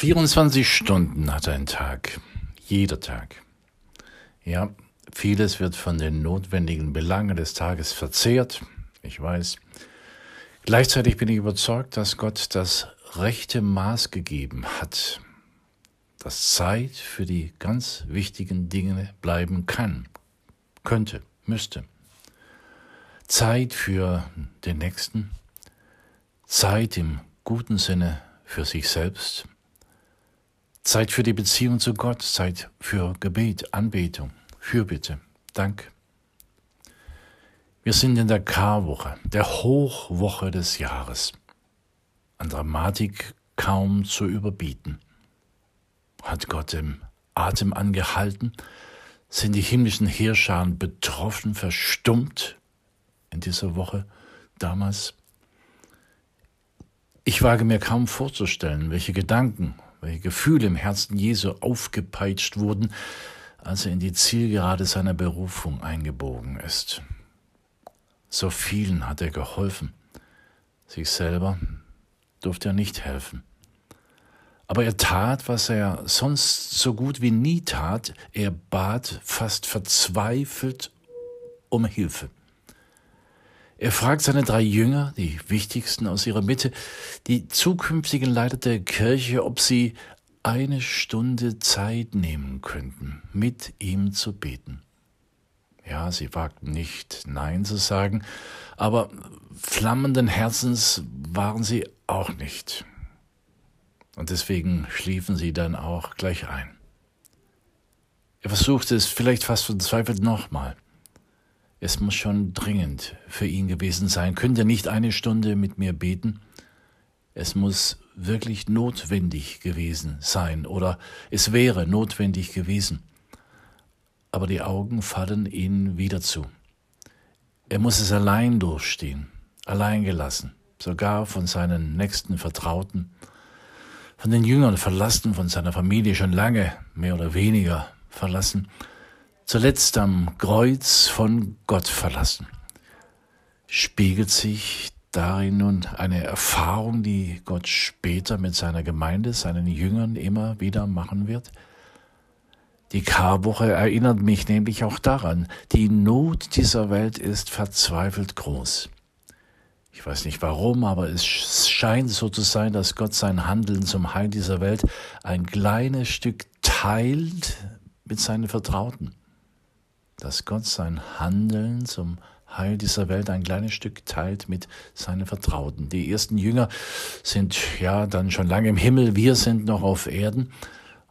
24 Stunden hat ein Tag, jeder Tag. Ja, vieles wird von den notwendigen Belangen des Tages verzehrt, ich weiß. Gleichzeitig bin ich überzeugt, dass Gott das rechte Maß gegeben hat, dass Zeit für die ganz wichtigen Dinge bleiben kann, könnte, müsste. Zeit für den Nächsten, Zeit im guten Sinne für sich selbst, Zeit für die Beziehung zu Gott, Zeit für Gebet, Anbetung, Fürbitte, Dank. Wir sind in der Karwoche, der Hochwoche des Jahres. An Dramatik kaum zu überbieten. Hat Gott im Atem angehalten? Sind die himmlischen Heerscharen betroffen, verstummt in dieser Woche damals? Ich wage mir kaum vorzustellen, welche Gedanken welche Gefühle im Herzen Jesu aufgepeitscht wurden, als er in die Zielgerade seiner Berufung eingebogen ist. So vielen hat er geholfen, sich selber durfte er nicht helfen. Aber er tat, was er sonst so gut wie nie tat, er bat fast verzweifelt um Hilfe. Er fragt seine drei Jünger, die wichtigsten aus ihrer Mitte, die zukünftigen Leiter der Kirche, ob sie eine Stunde Zeit nehmen könnten, mit ihm zu beten. Ja, sie wagten nicht Nein zu sagen, aber flammenden Herzens waren sie auch nicht. Und deswegen schliefen sie dann auch gleich ein. Er versuchte es vielleicht fast verzweifelt nochmal. Es muss schon dringend für ihn gewesen sein. Könnt ihr nicht eine Stunde mit mir beten? Es muss wirklich notwendig gewesen sein oder es wäre notwendig gewesen. Aber die Augen fallen ihm wieder zu. Er muss es allein durchstehen, allein gelassen, sogar von seinen nächsten Vertrauten, von den Jüngern verlassen, von seiner Familie schon lange, mehr oder weniger verlassen zuletzt am Kreuz von Gott verlassen. Spiegelt sich darin nun eine Erfahrung, die Gott später mit seiner Gemeinde, seinen Jüngern immer wieder machen wird? Die Karwoche erinnert mich nämlich auch daran, die Not dieser Welt ist verzweifelt groß. Ich weiß nicht warum, aber es scheint so zu sein, dass Gott sein Handeln zum Heil dieser Welt ein kleines Stück teilt mit seinen Vertrauten dass Gott sein Handeln zum Heil dieser Welt ein kleines Stück teilt mit seinen Vertrauten. Die ersten Jünger sind ja dann schon lange im Himmel, wir sind noch auf Erden.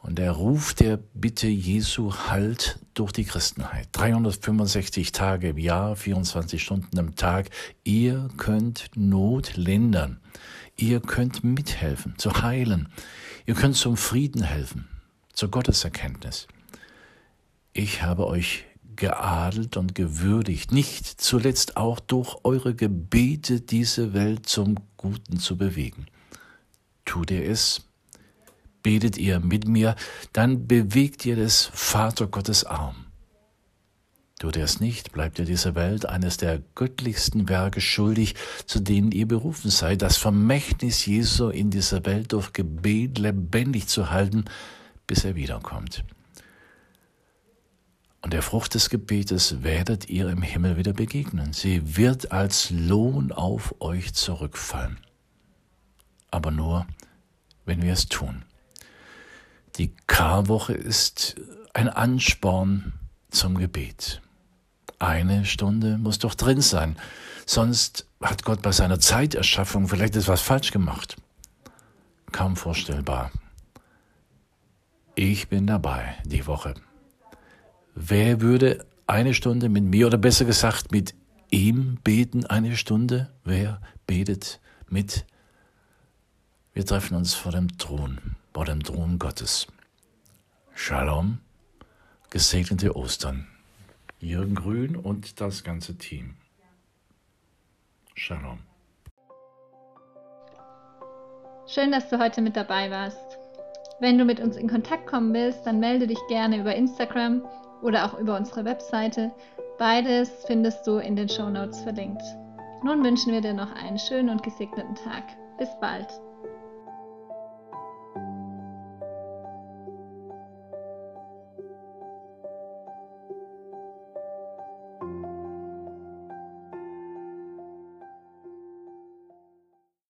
Und der Ruf der Bitte Jesu halt durch die Christenheit. 365 Tage im Jahr, 24 Stunden am Tag. Ihr könnt Not lindern. Ihr könnt mithelfen, zu heilen. Ihr könnt zum Frieden helfen, zur Gotteserkenntnis. Ich habe euch geadelt und gewürdigt, nicht zuletzt auch durch eure Gebete diese Welt zum Guten zu bewegen. Tut ihr es? Betet ihr mit mir, dann bewegt ihr des Vater Gottes Arm. Tut ihr es nicht, bleibt ihr dieser Welt eines der göttlichsten Werke schuldig, zu denen ihr berufen seid, das Vermächtnis Jesu in dieser Welt durch Gebet lebendig zu halten, bis er wiederkommt und der Frucht des Gebetes werdet ihr im Himmel wieder begegnen. Sie wird als Lohn auf euch zurückfallen. Aber nur, wenn wir es tun. Die Karwoche ist ein Ansporn zum Gebet. Eine Stunde muss doch drin sein, sonst hat Gott bei seiner Zeiterschaffung vielleicht etwas falsch gemacht. Kaum vorstellbar. Ich bin dabei die Woche. Wer würde eine Stunde mit mir oder besser gesagt mit ihm beten eine Stunde? Wer betet mit? Wir treffen uns vor dem Thron, vor dem Thron Gottes. Shalom, gesegnete Ostern. Jürgen Grün und das ganze Team. Shalom. Schön, dass du heute mit dabei warst. Wenn du mit uns in Kontakt kommen willst, dann melde dich gerne über Instagram oder auch über unsere Webseite. Beides findest du in den Show Notes verlinkt. Nun wünschen wir dir noch einen schönen und gesegneten Tag. Bis bald.